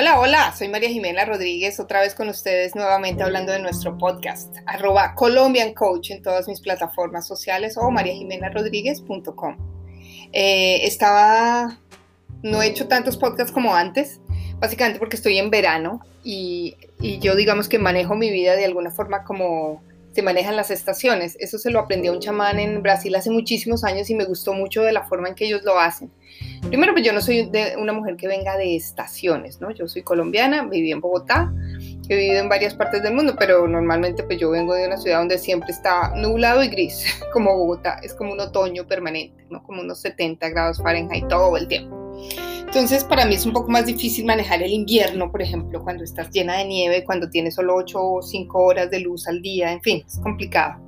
Hola, hola, soy María Jimena Rodríguez, otra vez con ustedes nuevamente hablando de nuestro podcast, arroba Colombian Coach en todas mis plataformas sociales o mariajimenarodríguez.com. Eh, estaba, no he hecho tantos podcasts como antes, básicamente porque estoy en verano y, y yo digamos que manejo mi vida de alguna forma como se manejan las estaciones. Eso se lo aprendí a un chamán en Brasil hace muchísimos años y me gustó mucho de la forma en que ellos lo hacen. Primero, pues yo no soy de una mujer que venga de estaciones, ¿no? Yo soy colombiana, viví en Bogotá, he vivido en varias partes del mundo, pero normalmente pues yo vengo de una ciudad donde siempre está nublado y gris, como Bogotá, es como un otoño permanente, ¿no? Como unos 70 grados Fahrenheit todo el tiempo. Entonces, para mí es un poco más difícil manejar el invierno, por ejemplo, cuando estás llena de nieve, cuando tienes solo 8 o 5 horas de luz al día, en fin, es complicado.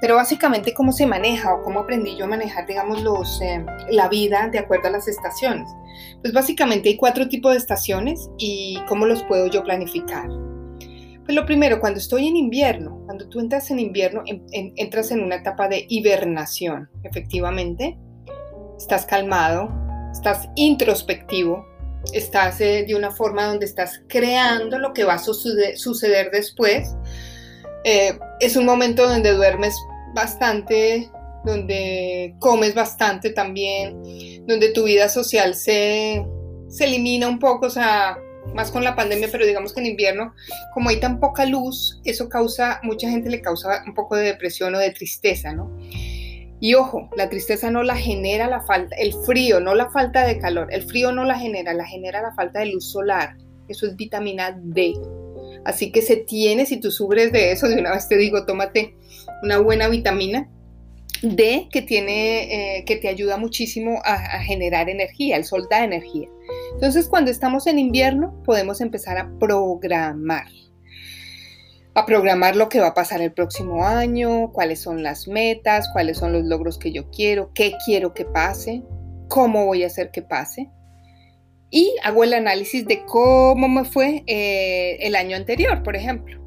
Pero básicamente, ¿cómo se maneja o cómo aprendí yo a manejar, digamos, los, eh, la vida de acuerdo a las estaciones? Pues básicamente hay cuatro tipos de estaciones y cómo los puedo yo planificar. Pues lo primero, cuando estoy en invierno, cuando tú entras en invierno, entras en una etapa de hibernación, efectivamente. Estás calmado, estás introspectivo, estás eh, de una forma donde estás creando lo que va a suceder, después. Eh, es un momento donde duermes bastante, donde comes bastante también, donde tu vida social se, se elimina un poco, o sea, más con la pandemia, pero digamos que en invierno, como hay tan poca luz, eso causa, mucha gente le causa un poco de depresión o de tristeza, ¿no? Y ojo, la tristeza no la genera la falta, el frío, no la falta de calor. El frío no la genera, la genera la falta de luz solar. Eso es vitamina D. Así que se tiene, si tú sufres de eso, de una vez te digo, tómate una buena vitamina D que tiene, eh, que te ayuda muchísimo a, a generar energía. El sol da energía. Entonces, cuando estamos en invierno, podemos empezar a programar a programar lo que va a pasar el próximo año, cuáles son las metas, cuáles son los logros que yo quiero, qué quiero que pase, cómo voy a hacer que pase. Y hago el análisis de cómo me fue eh, el año anterior, por ejemplo.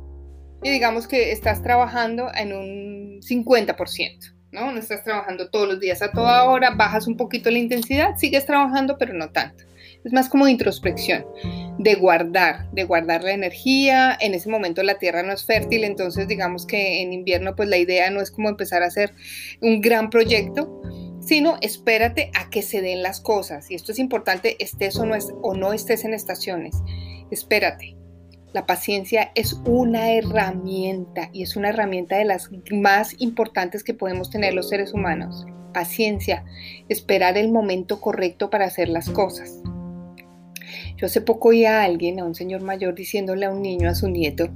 Y digamos que estás trabajando en un 50%, ¿no? No estás trabajando todos los días a toda hora, bajas un poquito la intensidad, sigues trabajando, pero no tanto. Es más como de introspección, de guardar, de guardar la energía. En ese momento la tierra no es fértil, entonces digamos que en invierno pues la idea no es como empezar a hacer un gran proyecto, sino espérate a que se den las cosas. Y esto es importante, estés no, o no estés en estaciones. Espérate. La paciencia es una herramienta y es una herramienta de las más importantes que podemos tener los seres humanos. Paciencia, esperar el momento correcto para hacer las cosas. Yo hace poco oí a alguien, a un señor mayor, diciéndole a un niño, a su nieto,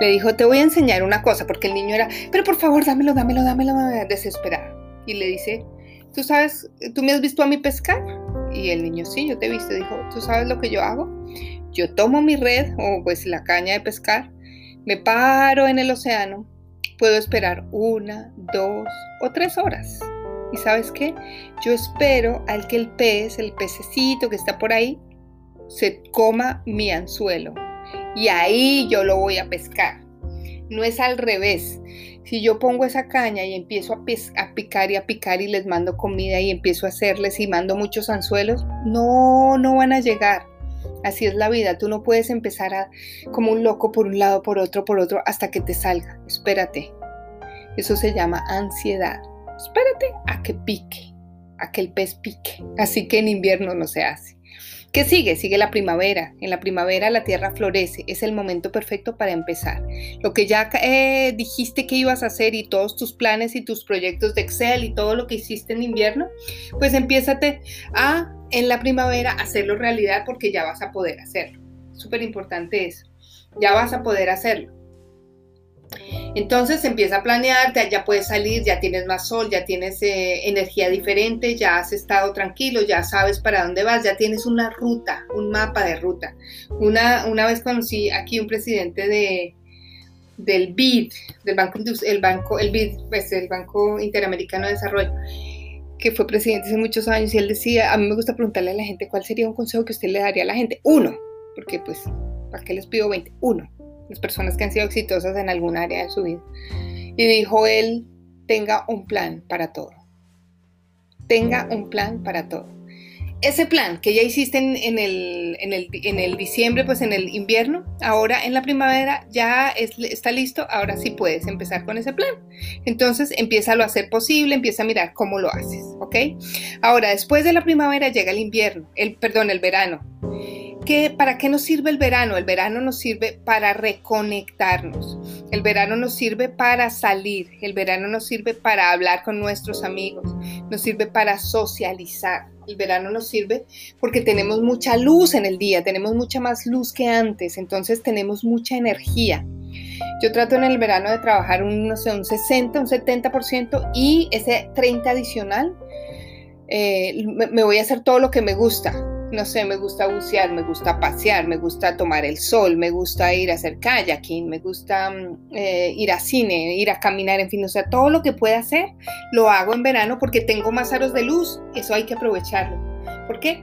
le dijo, te voy a enseñar una cosa, porque el niño era, pero por favor, dámelo, dámelo, dámelo, desesperado. Y le dice, ¿tú sabes, tú me has visto a mí pescar? Y el niño, sí, yo te he visto. Dijo, ¿tú sabes lo que yo hago? Yo tomo mi red o pues la caña de pescar, me paro en el océano, puedo esperar una, dos o tres horas. ¿Y sabes qué? Yo espero al que el pez, el pececito que está por ahí, se coma mi anzuelo y ahí yo lo voy a pescar. No es al revés. Si yo pongo esa caña y empiezo a, picar y a picar y les mando comida y empiezo a hacerles y mando muchos anzuelos, no, no van a llegar. Así es la vida. Tú no puedes empezar a, como un loco por un lado, por otro, por otro, hasta que te salga. Espérate. Eso se llama ansiedad. Espérate a que pique, a que el pez pique. Así que en invierno no se hace. ¿Qué sigue? Sigue la primavera. En la primavera la tierra florece. Es el momento perfecto para empezar. Lo que ya eh, dijiste que ibas a hacer y todos tus planes y tus proyectos de Excel y todo lo que hiciste en invierno, pues empiézate a en la primavera hacerlo realidad porque ya vas a poder hacerlo. Súper importante eso. Ya vas a poder hacerlo. Entonces empieza a planear, ya puedes salir, ya tienes más sol, ya tienes eh, energía diferente, ya has estado tranquilo, ya sabes para dónde vas, ya tienes una ruta, un mapa de ruta. Una, una vez conocí aquí un presidente de, del BID, del Banco, el Banco, el BID, pues el Banco Interamericano de Desarrollo, que fue presidente hace muchos años y él decía, a mí me gusta preguntarle a la gente cuál sería un consejo que usted le daría a la gente. Uno, porque pues, ¿para qué les pido 20? Uno las personas que han sido exitosas en algún área de su vida. Y dijo él, tenga un plan para todo. Tenga un plan para todo. ese plan que ya hiciste en, el, en, el, diciembre, pues en el invierno, ahora en la primavera ya está listo, ahora sí puedes empezar con ese plan. Entonces empieza a hacer posible, empieza a mirar cómo lo haces, ¿ok? Ahora, después de la primavera llega el invierno, el, perdón, el verano. ¿Para qué nos sirve el verano? El verano nos sirve para reconectarnos. El verano nos sirve para salir. El verano nos sirve para hablar con nuestros amigos. Nos sirve para socializar. El verano nos sirve porque tenemos mucha luz en el día, tenemos mucha más luz que antes, entonces tenemos mucha energía. Yo trato en el verano de trabajar un, un 60, un 70% y ese 30 adicional eh, me voy a hacer todo lo que me gusta no sé, me gusta bucear, me gusta pasear, me gusta tomar el sol, me gusta ir a hacer kayaking, me gusta mm, eh, ir a cine, ir a caminar, en fin, o sea, todo lo que pueda hacer lo hago en verano porque tengo más aros de luz, eso hay que aprovecharlo. ¿Por qué?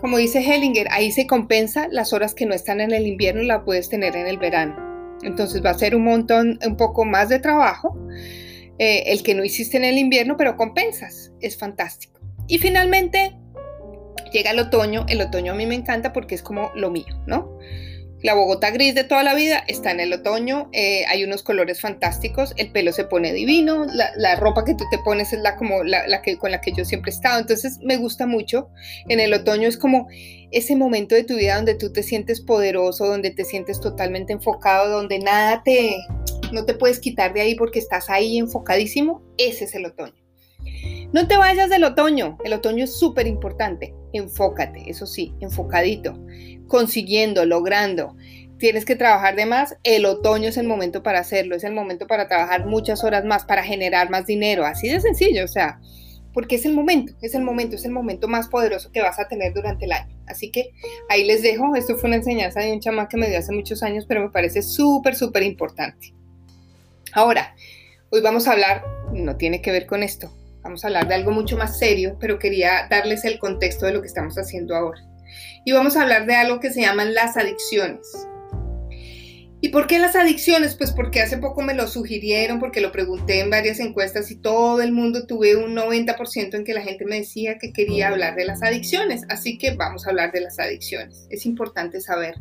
Como dice Hellinger, ahí se compensa las horas que no están en el invierno, la puedes tener en el verano. Entonces va a ser un montón, un poco más de trabajo, eh, el que no hiciste en el invierno, pero compensas, es fantástico. Y finalmente, llega el otoño, el otoño a mí me encanta porque es como lo mío, ¿no? La Bogotá gris de toda la vida está en el otoño, eh, hay unos colores fantásticos, el pelo se pone divino, la, ropa que tú te pones es la, como la, que, con la que yo siempre he estado, entonces me gusta mucho. En el otoño es como ese momento de tu vida donde tú te sientes poderoso, donde te sientes totalmente enfocado, donde nada te, no te puedes quitar de ahí porque estás ahí enfocadísimo, ese es el otoño. No te vayas del otoño, el otoño es súper importante. Enfócate, eso sí, enfocadito, consiguiendo, logrando. Tienes que trabajar de más, el otoño es el momento para hacerlo, es el momento para trabajar muchas horas más, para generar más dinero, así de sencillo, o sea, porque es el momento, es el momento, es el momento más poderoso que vas a tener durante el año. Así que ahí les dejo, esto fue una enseñanza de un chamán que me dio hace muchos años, pero me parece súper, súper importante. Ahora, hoy vamos a hablar, no tiene que ver con esto, Vamos a hablar de algo mucho más serio, pero quería darles el contexto de lo que estamos haciendo ahora. Y vamos a hablar de algo que se llaman las adicciones. ¿Y por qué las adicciones? Pues porque hace poco me lo sugirieron, porque lo pregunté en varias encuestas y todo el mundo tuve un 90% en que la gente me decía que quería hablar de las adicciones. Así que vamos a hablar de las adicciones. Es importante saber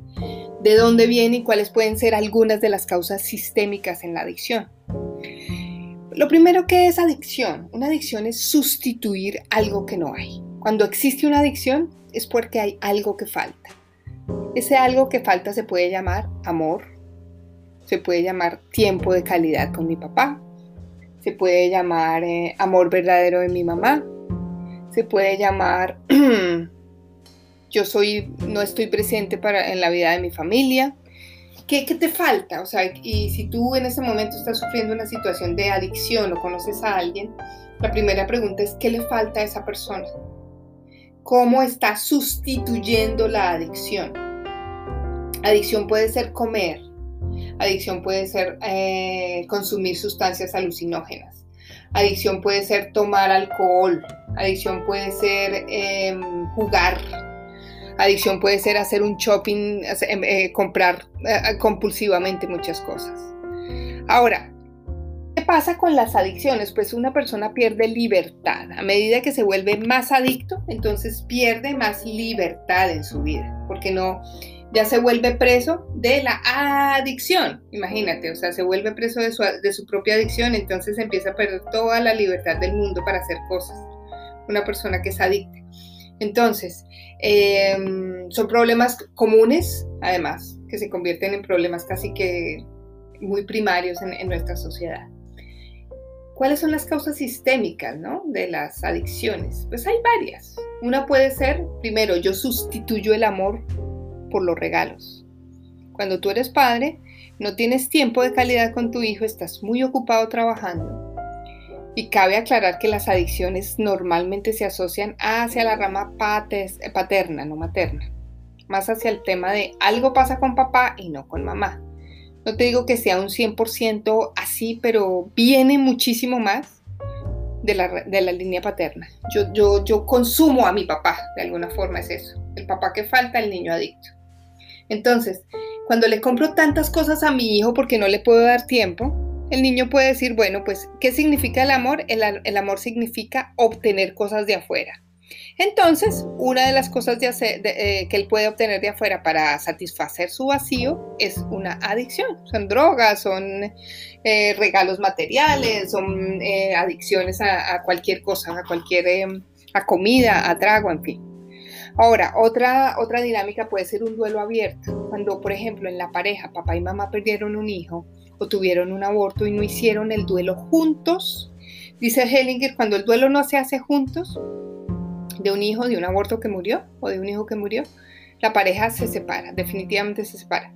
de dónde viene y cuáles pueden ser algunas de las causas sistémicas en la adicción. Lo primero que es adicción. Una adicción es sustituir algo que no hay. Cuando existe una adicción es porque hay algo que falta. Ese algo que falta se puede llamar amor, se puede llamar tiempo de calidad con mi papá, se puede llamar eh, amor verdadero de mi mamá, se puede llamar yo soy no estoy presente para en la vida de mi familia, ¿Qué, te falta? O sea, y si tú en ese momento estás sufriendo una situación de adicción o conoces a alguien, la primera pregunta es, ¿qué le falta a esa persona? ¿Cómo está sustituyendo la adicción? Adicción puede ser comer, adicción puede ser eh, consumir sustancias alucinógenas, adicción puede ser tomar alcohol, adicción puede ser em, jugar Adicción puede ser hacer un shopping, em, eh, comprar eh, compulsivamente muchas cosas. Ahora, ¿qué pasa con las adicciones? Pues una persona pierde libertad. A medida que se vuelve más adicto, entonces pierde más libertad en su vida, porque no, ya se vuelve preso de la adicción. Imagínate, o sea, se vuelve preso de su, de su propia adicción, entonces empieza a perder toda la libertad del mundo para hacer cosas. Una persona que es adicta. Entonces, em, son problemas comunes, además, que se convierten en problemas casi que muy primarios en, nuestra sociedad. ¿Cuáles son las causas sistémicas de las adicciones? Pues hay varias. Una puede ser, primero, yo sustituyo el amor por los regalos. Cuando tú eres padre, no tienes tiempo de calidad con tu hijo, estás muy ocupado trabajando y cabe aclarar que las adicciones normalmente se asocian hacia la rama paterna, no materna, más hacia el tema de algo pasa con papá y no con mamá. No te digo que sea un 100% así, pero viene muchísimo más de la, de la línea paterna. Yo, yo, yo consumo a mi papá, de alguna forma es eso. El papá que falta, el niño adicto. Entonces, cuando le compro tantas cosas a mi hijo porque no le puedo dar tiempo, el niño puede decir, bueno, pues, ¿qué significa el amor? El, amor significa obtener cosas de afuera. Entonces, una de las cosas eh, que él puede obtener de afuera para satisfacer su vacío es una adicción. Son drogas, son eh, regalos materiales, son eh, adicciones a, cualquier cosa, a cualquier a comida, a trago, en fin. Ahora, otra, otra dinámica puede ser un duelo abierto. Cuando, por ejemplo, en la pareja papá y mamá perdieron un hijo o tuvieron un aborto y no hicieron el duelo juntos, dice Hellinger, cuando el duelo no se hace juntos, de un hijo, de un aborto que murió o de un hijo que murió, la pareja se separa, definitivamente se separa.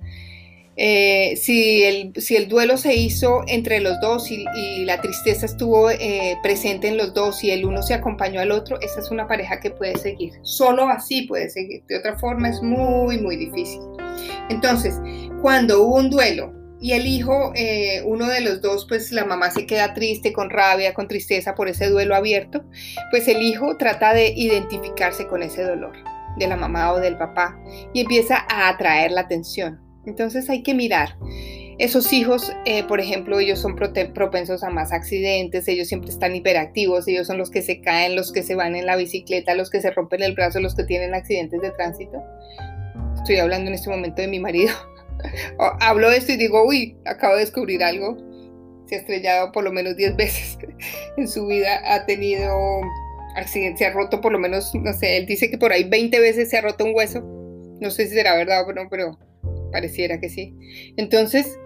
Eh, si, el, si, el, duelo se hizo entre los dos y, la tristeza estuvo eh, presente en los dos y el uno se acompañó al otro, esa es una pareja que puede seguir. Solo así puede seguir. De otra forma es muy, muy difícil. Entonces, cuando hubo un duelo y el hijo, eh, uno de los dos, pues la mamá se queda triste, con rabia, con tristeza por ese duelo abierto, pues el hijo trata de identificarse con ese dolor de la mamá o del papá y empieza a atraer la atención. Entonces hay que mirar. Esos hijos, eh, por ejemplo, ellos son propensos a más accidentes, ellos siempre están hiperactivos, ellos son los que se caen, los que se van en la bicicleta, los que se rompen el brazo, los que tienen accidentes de tránsito. Estoy hablando en este momento de mi marido. Hablo de esto y digo, uy, acabo de descubrir algo. Se ha estrellado por lo menos 10 veces en su vida, ha tenido accidentes, se ha roto por lo menos, no sé, él dice que por ahí 20 veces se ha roto un hueso. No sé si será verdad o no, pero pareciera que sí. Entonces,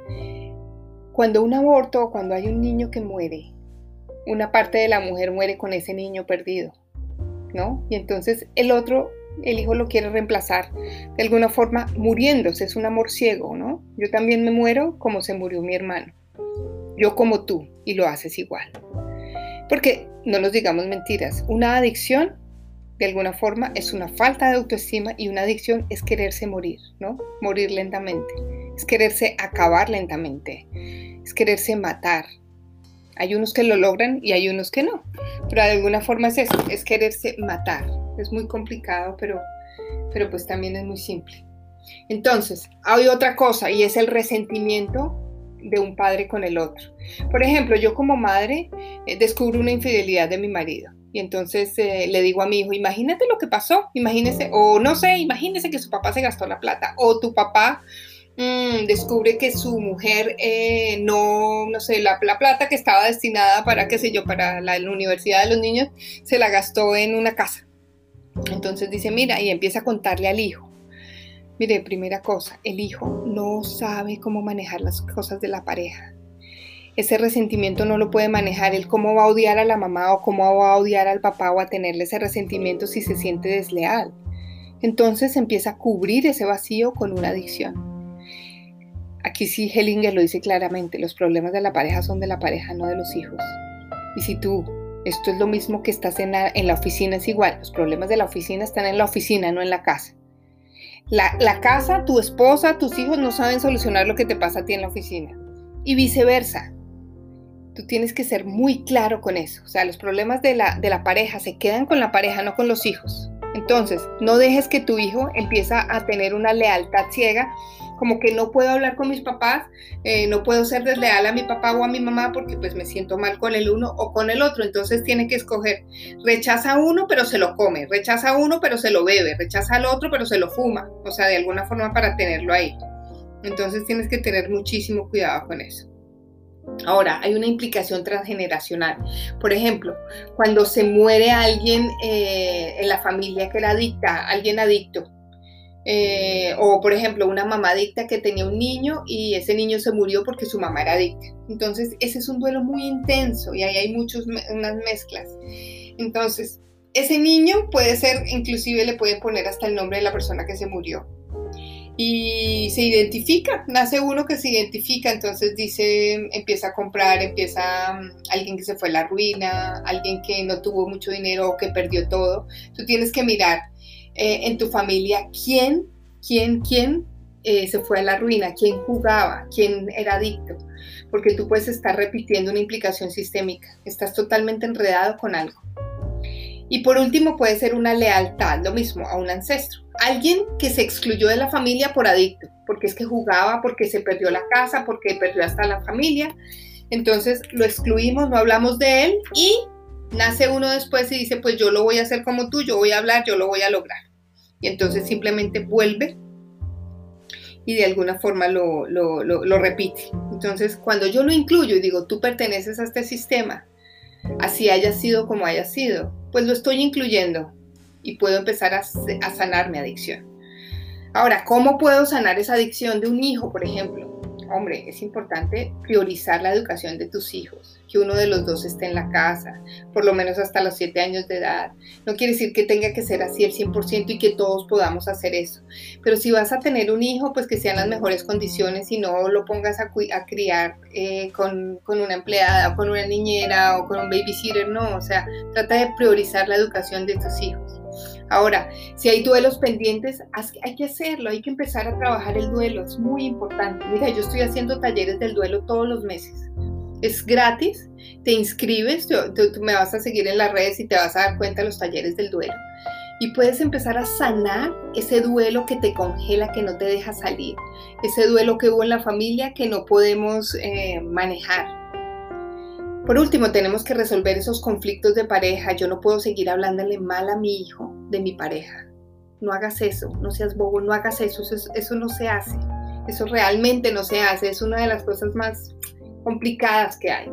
cuando un aborto o cuando hay un niño que muere, una parte de la mujer muere con ese niño perdido, ¿no? Y entonces el otro, el hijo lo quiere reemplazar de alguna forma muriéndose, es un amor ciego, ¿no? Yo también me muero como se murió mi hermano, yo como tú, y lo haces igual. Porque no nos digamos mentiras, una adicción de alguna forma es una falta de autoestima y una adicción es quererse morir, ¿no? Morir lentamente, es quererse acabar lentamente, es quererse matar. Hay unos que lo logran y hay unos que no, pero de alguna forma es eso, es quererse matar. Es muy complicado, pero, pero pues también es muy simple. Entonces, hay otra cosa y es el resentimiento de un padre con el otro. Por ejemplo, yo como madre eh, descubro una infidelidad de mi marido y entonces eh, le digo a mi hijo, imagínate lo que pasó, imagínese, o no sé, imagínese que su papá se gastó la plata, o tu papá mm, descubre que su mujer eh, no, no sé, la, plata que estaba destinada para, qué sé yo, para la, la universidad de los niños, se la gastó en una casa. Entonces dice, mira, y empieza a contarle al hijo. Mire, primera cosa, el hijo no sabe cómo manejar las cosas de la pareja ese resentimiento no lo puede manejar, él cómo va a odiar a la mamá o cómo va a odiar al papá o a tenerle ese resentimiento si se siente desleal. Entonces empieza a cubrir ese vacío con una adicción. Aquí sí Hellinger lo dice claramente, los problemas de la pareja son de la pareja, no de los hijos. Y si tú, esto es lo mismo que estás en la, en la oficina, es igual, los problemas de la oficina están en la oficina, no en la casa. La, la casa, tu esposa, tus hijos no saben solucionar lo que te pasa a ti en la oficina. Y viceversa, Tú tienes que ser muy claro con eso. O sea, los problemas de la, de la pareja se quedan con la pareja, no con los hijos. Entonces, no dejes que tu hijo empiece a tener una lealtad ciega, como que no puedo hablar con mis papás, eh, no puedo ser desleal a mi papá o a mi mamá porque pues me siento mal con el uno o con el otro. Entonces tiene que escoger, rechaza a uno pero se lo come, rechaza a uno pero se lo bebe, rechaza al otro pero se lo fuma. O sea, de alguna forma para tenerlo ahí. Entonces tienes que tener muchísimo cuidado con eso. Ahora, hay una implicación transgeneracional. Por ejemplo, cuando se muere alguien eh, en la familia que era adicta, alguien adicto, eh, o por ejemplo, una mamá adicta que tenía un niño y ese niño se murió porque su mamá era adicta. Entonces, ese es un duelo muy intenso y ahí hay muchas unas mezclas. Entonces, ese niño puede ser, inclusive le pueden poner hasta el nombre de la persona que se murió y se identifica, nace uno que se identifica, entonces dice, empieza a comprar, empieza mm, alguien que se fue a la ruina, alguien que no tuvo mucho dinero o que perdió todo. Tú tienes que mirar eh, en tu familia quién, quién, quién eh, se fue a la ruina, quién jugaba, quién era adicto, porque tú puedes estar repitiendo una implicación sistémica, estás totalmente enredado con algo. Y por último puede ser una lealtad, lo mismo, a un ancestro. Alguien que se excluyó de la familia por adicto, porque es que jugaba, porque se perdió la casa, porque perdió hasta la familia. Entonces lo excluimos, no hablamos de él y nace uno después y dice, pues yo lo voy a hacer como tú, yo voy a hablar, yo lo voy a lograr. Y entonces simplemente vuelve y de alguna forma lo, lo, repite. Entonces, cuando yo lo incluyo y digo, tú perteneces a este sistema, así haya sido como haya sido, pues lo estoy incluyendo y puedo empezar a sanar mi adicción. Ahora, ¿cómo puedo sanar esa adicción de un hijo, por ejemplo? hombre, es importante priorizar la educación de tus hijos, que uno de los dos esté en la casa, por lo menos hasta los 7 años de edad. No quiere decir que tenga que ser así el 100% y que todos podamos hacer eso. Pero si vas a tener un hijo, pues que sean las mejores condiciones y no lo pongas a, criar eh, con, con una empleada o con una niñera o con un babysitter, no. O sea, trata de priorizar la educación de tus hijos. Ahora, si hay duelos pendientes, hay que hacerlo, hay que empezar a trabajar el duelo, es muy importante. Mira, yo estoy haciendo talleres del duelo todos los meses. Es gratis, te inscribes, tú, me vas a seguir en las redes y te vas a dar cuenta de los talleres del duelo. Y puedes empezar a sanar ese duelo que te congela, que no te deja salir, ese duelo que hubo en la familia que no podemos eh, manejar por último, tenemos que resolver esos conflictos de pareja. Yo no puedo seguir hablándole mal a mi hijo de mi pareja. No hagas eso, no seas bobo, no hagas eso, eso, no se hace. Eso realmente no se hace, es una de las cosas más complicadas que hay.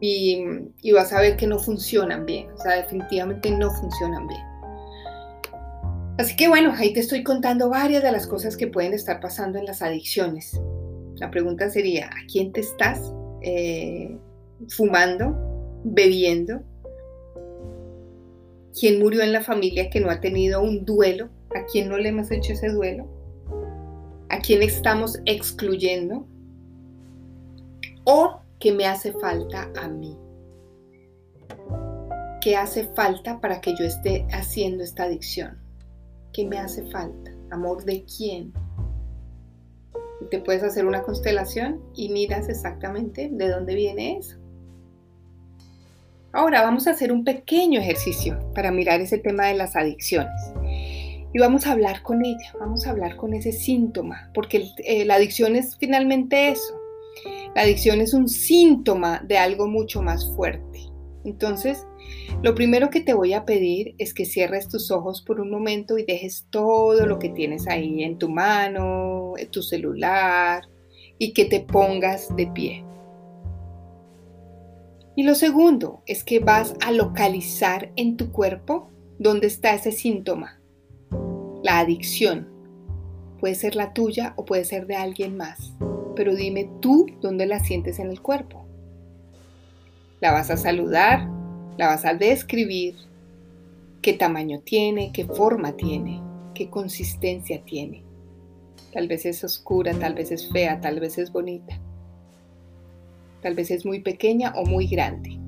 Y, vas a ver que no funcionan bien, o sea, definitivamente no funcionan bien. Así que bueno, ahí te estoy contando varias de las cosas que pueden estar pasando en las adicciones. La pregunta sería, ¿a quién te estás eh, fumando, bebiendo, quién murió en la familia que no ha tenido un duelo, a quién no le hemos hecho ese duelo, a quién estamos excluyendo o qué me hace falta a mí. ¿Qué hace falta para que yo esté haciendo esta adicción? ¿Qué me hace falta? ¿Amor de quién? te puedes hacer una constelación y miras exactamente de dónde viene eso. Ahora vamos a hacer un pequeño ejercicio para mirar ese tema de las adicciones. Y vamos a hablar con ella, vamos a hablar con ese síntoma, porque eh, la adicción es finalmente eso. La adicción es un síntoma de algo mucho más fuerte. Entonces, lo primero que te voy a pedir es que cierres tus ojos por un momento y dejes todo lo que tienes ahí en tu mano, en tu celular, y que te pongas de pie. Y lo segundo es que vas a localizar en tu cuerpo dónde está ese síntoma. La adicción. Puede ser la tuya o puede ser de alguien más. Pero dime tú dónde la sientes en el cuerpo. La vas a saludar, la vas a describir, qué tamaño tiene, qué forma tiene, qué consistencia tiene. Tal vez es oscura, tal vez es fea, tal vez es bonita. Tal vez es muy pequeña o muy grande.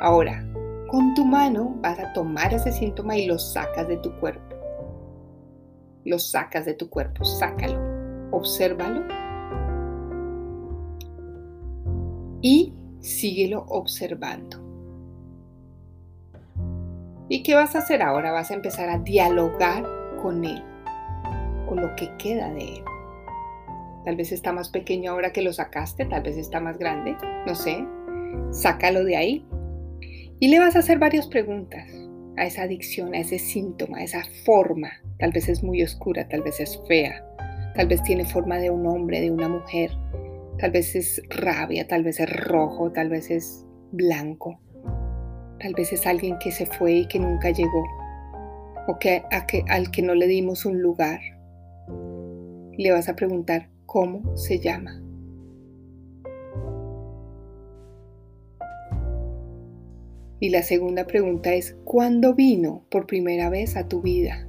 Ahora, con tu mano vas a tomar ese síntoma y lo sacas de tu cuerpo. Lo sacas de tu cuerpo, sácalo, obsérvalo y síguelo observando. ¿Y qué vas a hacer ahora? Vas a empezar a dialogar con él, con lo que queda de él. Tal vez está más pequeño ahora que lo sacaste, tal vez está más grande, no sé. Sácalo de ahí. Y le vas a hacer varias preguntas a esa adicción, a ese síntoma, a esa forma. Tal vez es muy oscura, tal vez es fea, tal vez tiene forma de un hombre, de una mujer, tal vez es rabia, tal vez es rojo, tal vez es blanco, tal vez es alguien que se fue y que nunca llegó, o que, al que no le dimos un lugar. Le vas a preguntar, cómo se llama. Y la segunda pregunta es, ¿cuándo vino por primera vez a tu vida?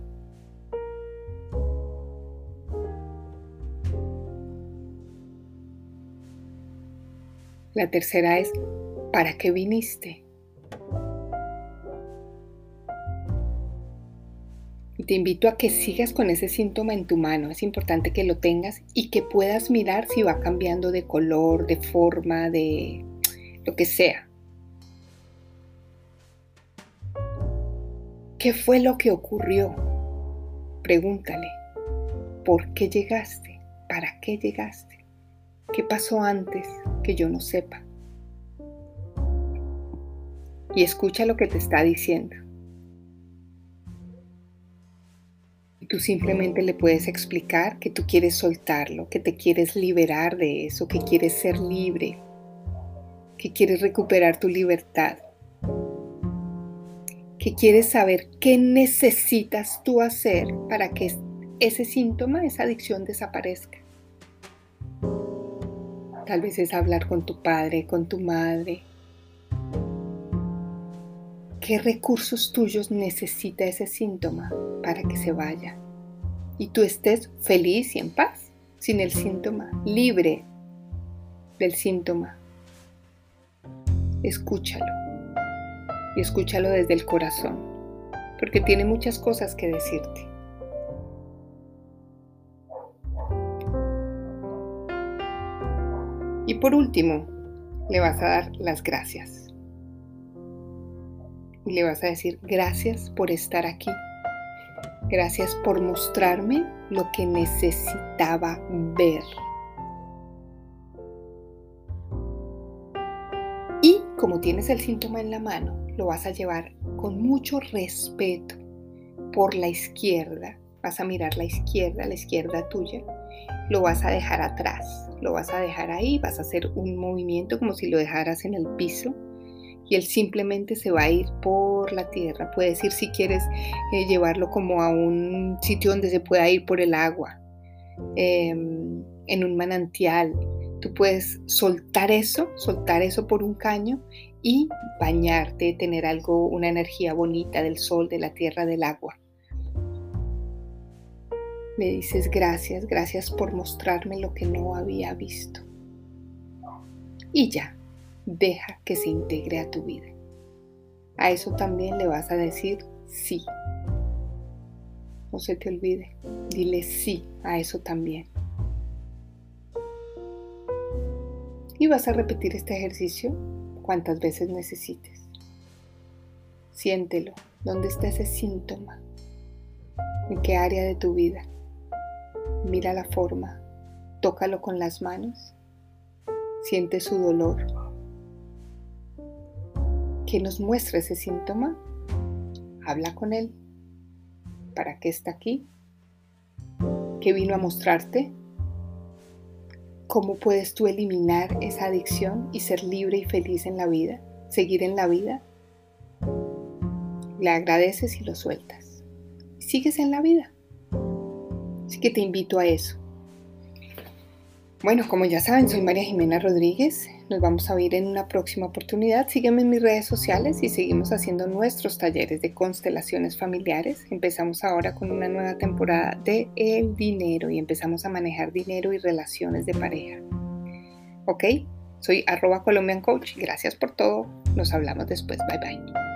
La tercera es, ¿para qué viniste? te invito a que sigas con ese síntoma en tu mano. Es importante que lo tengas y que puedas mirar si va cambiando de color, de forma, de lo que sea. ¿Qué fue lo que ocurrió? Pregúntale. ¿Por qué llegaste? ¿Para qué llegaste? ¿Qué pasó antes que yo no sepa? y escucha lo que te está diciendo. Y tú simplemente le puedes explicar que tú quieres soltarlo, que te quieres liberar de eso, que quieres ser libre, que quieres recuperar tu libertad, que quieres saber qué necesitas tú hacer para que ese síntoma, esa adicción desaparezca. Tal vez es hablar con tu padre, con tu madre. ¿Qué recursos tuyos necesita ese síntoma para que se vaya? Y tú estés feliz y en paz, sin el síntoma, libre del síntoma. Escúchalo. Y escúchalo desde el corazón, porque tiene muchas cosas que decirte. Y por último, le vas a dar las gracias. Y le vas a decir, gracias por estar aquí. Gracias por mostrarme lo que necesitaba ver. Como tienes el síntoma en la mano, lo vas a llevar con mucho respeto por la izquierda. Vas a mirar la izquierda, la izquierda tuya. Lo vas a dejar atrás lo vas a dejar ahí, vas a hacer un movimiento como si lo dejaras en el piso y él simplemente se va a ir por la tierra. Puedes ir si quieres eh, llevarlo como a un sitio donde se pueda ir por el agua, em, en un manantial. Tú puedes soltar eso, soltar eso por un caño y bañarte, tener algo, una energía bonita del sol, de la tierra, del agua. Le dices gracias, gracias por mostrarme lo que no había visto. Y ya, deja que se integre a tu vida. A eso también le vas a decir sí. No se te olvide, dile sí a eso también. Vas a repetir este ejercicio cuantas veces necesites. Siéntelo, ¿dónde está ese síntoma? ¿En qué área de tu vida? Mira la forma, tócalo con las manos, siente su dolor. Que nos muestre ese síntoma, habla con él. ¿Para qué está aquí? ¿Qué vino a mostrarte? ¿Cómo puedes tú eliminar esa adicción y ser libre y feliz en la vida? ¿Seguir en la vida? Le agradeces y lo sueltas. Sigues en la vida. Así que te invito a eso. Bueno, como ya saben, soy María Jimena Rodríguez. Nos vamos a ver en una próxima oportunidad. Sígueme en mis redes sociales y seguimos haciendo nuestros talleres de constelaciones familiares. Empezamos ahora con una nueva temporada de el dinero y empezamos a manejar dinero y relaciones de pareja. ¿Ok? Soy arroba Colombian Coach. Gracias por todo. Nos hablamos después. Bye bye.